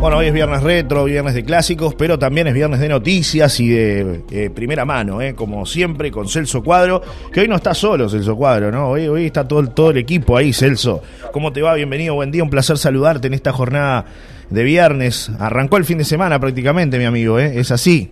Bueno, hoy es viernes retro, viernes de clásicos, pero también es viernes de noticias y de eh, primera mano, eh, como siempre, con Celso Cuadro, que hoy no está solo Celso Cuadro, ¿no? Hoy, hoy está todo, todo el equipo ahí, Celso. ¿Cómo te va? Bienvenido, buen día, un placer saludarte en esta jornada de viernes. Arrancó el fin de semana prácticamente, mi amigo, ¿eh? Es así.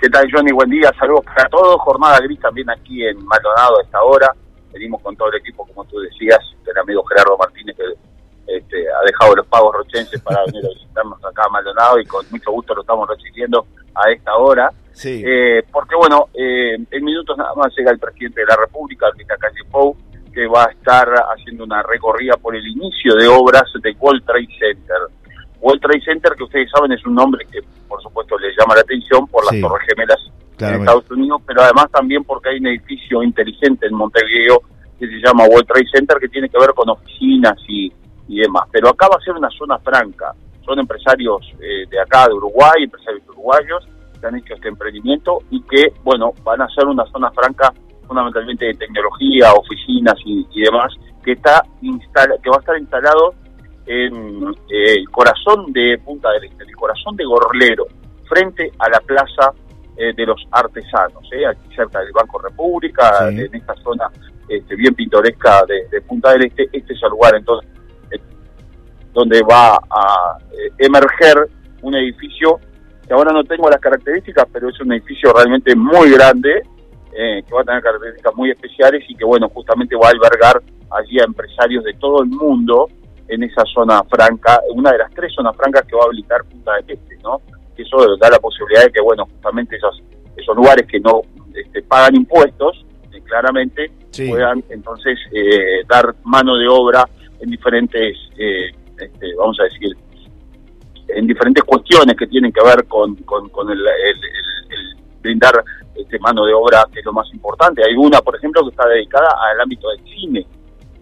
¿Qué tal, Johnny? Buen día, saludos para todos. Jornada gris también aquí en Maldonado a esta hora. Venimos con todo el equipo, como tú decías, el amigo Gerardo Martínez, que este, ha dejado los pagos rochenses para venir a visitarnos acá a Maldonado y con mucho gusto lo estamos recibiendo a esta hora. Sí. Eh, porque, bueno, eh, en minutos nada más llega el presidente de la República, el Calle Pou, que va a estar haciendo una recorrida por el inicio de obras de World Trade Center. World Trade Center, que ustedes saben, es un nombre que, por supuesto, les llama la atención por las Sí. Torres Gemelas Claro, en Estados Unidos, pero además también porque hay un edificio inteligente en Montevideo que se llama World Trade Center que tiene que ver con oficinas y, demás. Pero acá va a ser una zona franca. Son empresarios eh, de acá, de Uruguay, empresarios uruguayos que han hecho este emprendimiento y que, bueno, van a ser una zona franca fundamentalmente de tecnología, oficinas y, y demás, que está instala, que va a estar instalado en eh, el corazón de Punta del Este, el corazón de Gorlero, frente a la plaza eh, de los artesanos, eh, aquí cerca del Banco República, Sí. en esta zona este, bien pintoresca de, de Punta del Este, este es el lugar entonces donde va a eh, emerger un edificio que ahora no tengo las características, pero es un edificio realmente muy grande, eh, que va a tener características muy especiales y que, bueno, justamente va a albergar allí a empresarios de todo el mundo en esa zona franca, una de las tres zonas francas que va a habilitar Punta del Este, ¿no? Que eso da la posibilidad de que, bueno, justamente esos, esos lugares que no este, pagan impuestos, eh, claramente, Sí. puedan entonces eh, dar mano de obra en diferentes, eh, este, vamos a decir, en diferentes cuestiones que tienen que ver con, con, el, brindar este, mano de obra, que es lo más importante. Hay una, por ejemplo, que está dedicada al ámbito del cine,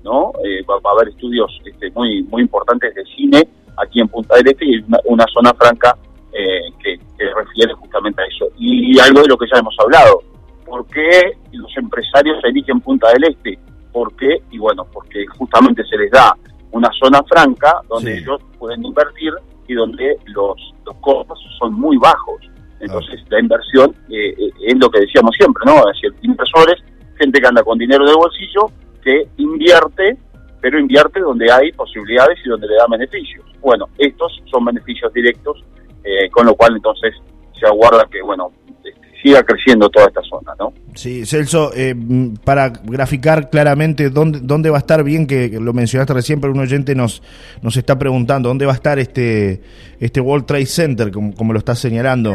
¿no? Eh, va, va a haber estudios este, muy muy importantes de cine aquí en Punta del Este y una, una zona franca eh, que, que refiere justamente a eso. Y, algo de lo que ya hemos hablado, ¿por qué los empresarios eligen Punta del Este? ¿Por qué? Y bueno, porque justamente se les da una zona franca donde Sí. ellos pueden invertir y donde los, los costos son muy bajos. Entonces, la inversión eh, eh, es lo que decíamos siempre, ¿no? Es decir, inversores, gente que anda con dinero de bolsillo, que invierte, pero invierte donde hay posibilidades y donde le da beneficios. Bueno, estos son beneficios directos, eh, con lo cual entonces se aguarda que, bueno, este, siga creciendo toda esta zona, ¿no? Sí, Celso, eh, mm, para graficar claramente dónde, dónde va a estar bien, que, lo mencionaste recién, pero un oyente nos, nos está preguntando, ¿dónde va a estar este, este World Trade Center, como, como lo estás señalando?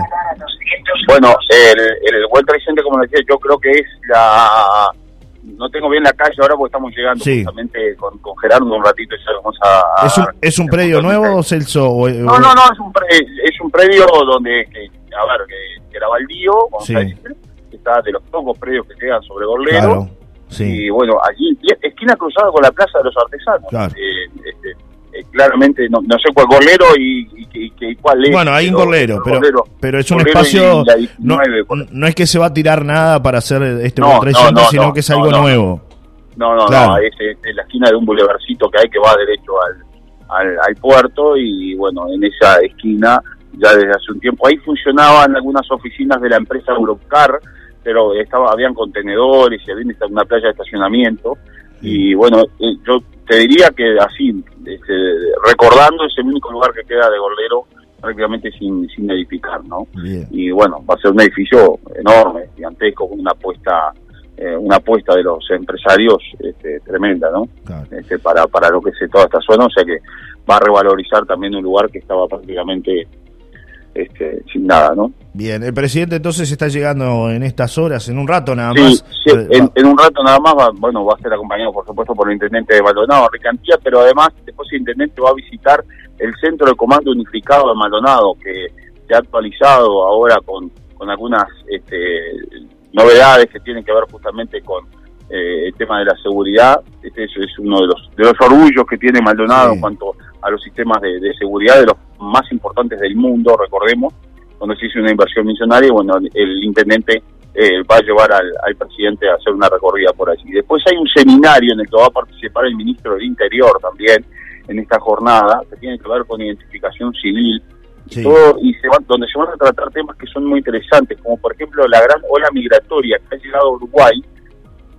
Bueno, el, el World Trade Center, como decía, yo creo que es la... No tengo bien la calle ahora porque estamos llegando Sí. justamente con, con Gerardo un ratito y ya vamos a... ¿Es un, es un predio nuevo, Celso? o- No, no, no, es un, pre- es un predio donde, que, a ver, que, que era baldío, vamos Sí. a decir, que está de los pocos predios que quedan sobre Gorlero. Claro, sí. Y bueno, allí, esquina cruzada con la Plaza de los Artesanos. Claro. Eh, este, eh, claramente, no, no sé cuál Gorlero y, y, y- y cuál es. Bueno, hay un gorlero, pero, pero es un Gorlero espacio... No, 19, por- no es que se va a tirar nada para hacer este No, World Trade no, Center, no, sino no, que es algo nuevo. No, no, Claro. no, es, es en la esquina de un bulevarcito que hay que va derecho al, al, al puerto y bueno, en esa esquina ya desde hace un tiempo ahí funcionaban algunas oficinas de la empresa Europcar, pero estaba habían contenedores y había una playa de estacionamiento y bueno, eh, yo te diría que así, este, recordando es el único lugar que queda de Gordero prácticamente sin, sin edificar, ¿no? Bien. y bueno, va a ser un edificio enorme, gigantesco, con una apuesta, eh, una apuesta de los empresarios este, tremenda, ¿no? Claro. Este, para, para lo que es toda esta zona, o sea que va a revalorizar también un lugar que estaba prácticamente este, sin nada, ¿no? Bien, el presidente entonces está llegando en estas horas, en un rato nada Sí, más. sí, en, un rato nada más, va, bueno, va a ser acompañado por supuesto por el intendente de Maldonado, Ricantía, pero además después el intendente va a visitar el centro de comando unificado de Maldonado, que se ha actualizado ahora con, con algunas este, novedades que tienen que ver justamente con eh, el tema de la seguridad. Este es, es uno de los, de los orgullos que tiene Maldonado Sí. en cuanto a los sistemas de, de seguridad, de los más importantes del mundo, recordemos, donde se hizo una inversión millonaria y bueno, el intendente eh, va a llevar al, al presidente a hacer una recorrida por allí. Después hay un seminario en el que va a participar el ministro del Interior también, en esta jornada, que tiene que ver con identificación civil, y, todo, y se van, donde se van a tratar temas que son muy interesantes, como por ejemplo la gran ola migratoria que ha llegado a Uruguay,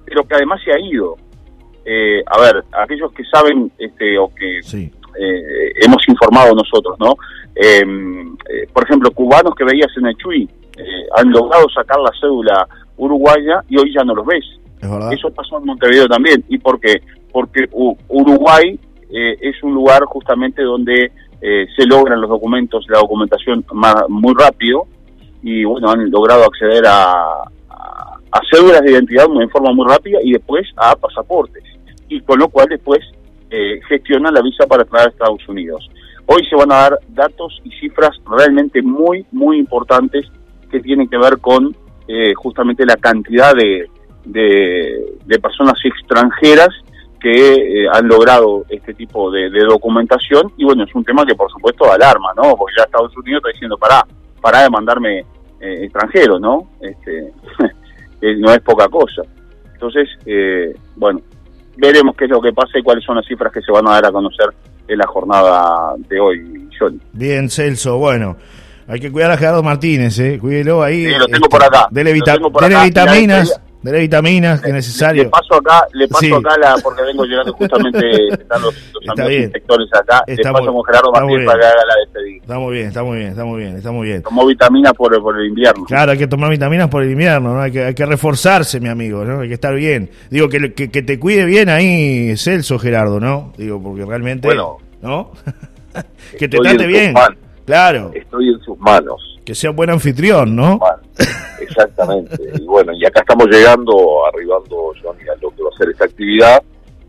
pero que además se ha ido. Eh, a ver, aquellos que saben este, o que eh, hemos informado nosotros, ¿no? Em, eh, por ejemplo, cubanos que veías en el Chuy han logrado sacar la cédula uruguaya y hoy ya no los ves. Eso pasó en Montevideo también. ¿Y por qué? Porque Uruguay es un lugar justamente donde se logran los documentos, la documentación más, muy rápido y bueno, han logrado acceder a, a cédulas de identidad en forma muy rápida y después a pasaportes. Y con lo cual después eh, gestionan la visa para entrar a Estados Unidos. Hoy se van a dar datos y cifras realmente muy, muy importantes que tienen que ver con eh, justamente la cantidad de, de, personas extranjeras que eh, han logrado este tipo de, documentación y bueno, es un tema que por supuesto alarma, ¿no? Porque ya Estados Unidos está diciendo, para para de mandarme extranjeros, ¿no? Este, no es poca cosa. Entonces, eh, bueno, veremos qué es lo que pasa y cuáles son las cifras que se van a dar a conocer en la jornada de hoy, John. Bien, Celso, bueno. Hay que cuidar a Gerardo Martínez, ¿eh? Cuídelo ahí. Sí, lo tengo por acá. Dele, vitaminas de vitaminas que es necesario. Le paso acá, le paso acá la, porque vengo llegando justamente, están los, los amigos inspectores acá, le paso con Gerardo Martínez para que haga la despedida. Está muy bien, está muy bien, está muy bien, está muy bien. Tomó vitaminas por, por el invierno. Claro, hay que tomar vitaminas por el invierno, ¿no? Hay que, hay que reforzarse, mi amigo, ¿no? Hay que estar bien. Digo, que, que, que te cuide bien ahí Celso, Gerardo, ¿no? Digo, porque realmente... Bueno. ¿No? que te trate bien. Claro. Estoy en sus manos que sea buen anfitrión, ¿no? exactamente. y bueno, y acá estamos llegando, arribando, Joan, a lo que va a ser esta actividad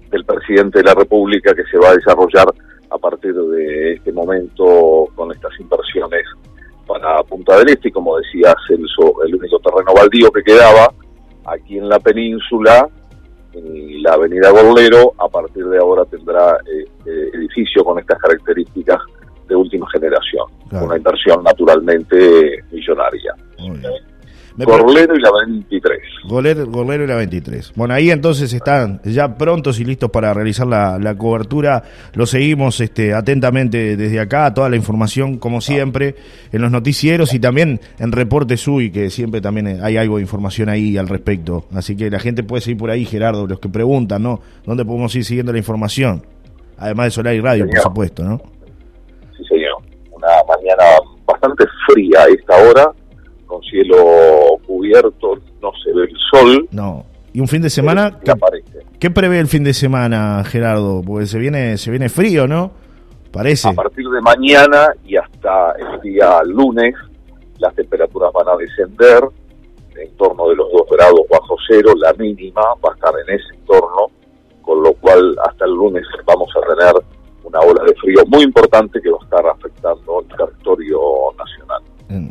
del presidente de la República que se va a desarrollar a partir de este momento con estas inversiones para Punta del Este, y como decía Celso, el único terreno baldío que quedaba aquí en la península, en la avenida Gorlero, a partir de ahora tendrá este edificio con estas características generación. Una inversión naturalmente millonaria. Gorlero y la 23. Gorlero, y la 23. Bueno, ahí entonces están ya prontos y listos para realizar la, cobertura. Lo seguimos este, atentamente desde acá, toda la información, como siempre, en los noticieros y también en Reporte SUI, que siempre también hay algo de información ahí al respecto. Así que la gente puede seguir por ahí, Gerardo, los que preguntan, ¿no? ¿Dónde podemos ir siguiendo la información? Además de Solar y Radio, por supuesto, ¿no? Bastante fría a esta hora, con cielo cubierto, no se ve el sol. No. ¿Y un fin de semana? ¿Qué, ¿Qué prevé el fin de semana, Gerardo? Porque se viene, se viene frío, ¿no? Parece. A partir de mañana y hasta el día lunes, las temperaturas van a descender en torno de los 2 grados bajo cero, la mínima va a estar en ese entorno, con lo cual hasta el lunes vamos a tener una ola de frío muy importante que va a estar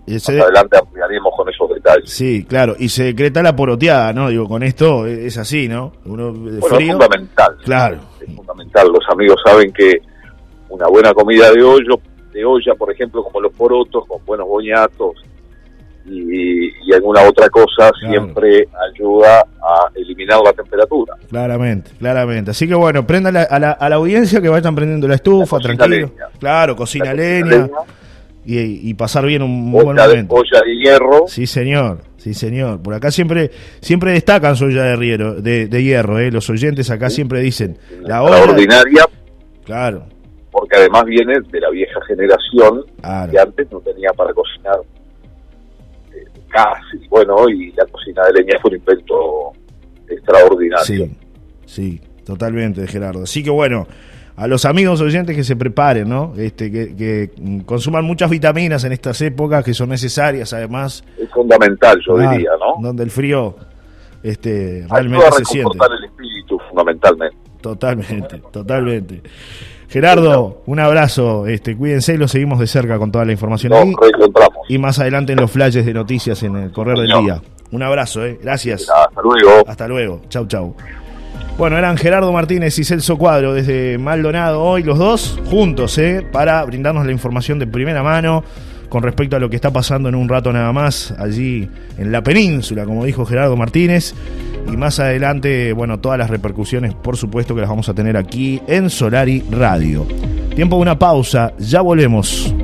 Más adelante ampliaremos con esos detalles. Sí, claro, y se decreta la poroteada, ¿no? Digo, con esto es así, ¿no? Uno de bueno, es fundamental. Claro. Es fundamental. Los amigos saben que una buena comida de hoyo, de olla, por ejemplo, como los porotos, con buenos boñatos, y, alguna otra cosa siempre ayuda a eliminar la temperatura. Claramente, claramente. Así que bueno, prenda a, la, a la audiencia que vayan prendiendo la estufa, tranquilo. Claro, cocina leña. Y, pasar bien un buen momento. olla de hierro. Sí, señor. Sí, señor. Por acá siempre siempre destacan su olla de, hierro, de, hierro ¿eh? Los oyentes acá siempre dicen. La olla. ordinaria. Claro. Porque además viene de la vieja generación que antes no tenía para cocinar casi, bueno, y la cocina de leña fue un invento extraordinario. Sí, sí, totalmente, Gerardo. Así que bueno, a los amigos oyentes que se preparen, ¿no? Este, que, consuman muchas vitaminas en estas épocas que son necesarias, además. Es fundamental, yo diría, ¿no? Donde el frío este, realmente se siente. el espíritu, fundamentalmente. Totalmente, totalmente. Gerardo, un abrazo, este, cuídense y lo seguimos de cerca con toda la información ahí. Y más adelante en los flashes de noticias en el correr del día. Un abrazo, eh. gracias. Hasta luego. Hasta luego. Chau, chau. Bueno, eran Gerardo Martínez y Celso Cuadro desde Maldonado hoy, los dos juntos, ¿eh? para brindarnos la información de primera mano con respecto a lo que está pasando en un rato nada más allí en la península, como dijo Gerardo Martínez. y más adelante, bueno, todas las repercusiones, por supuesto que las vamos a tener aquí en Solari Radio. Tiempo de una pausa, ya volvemos.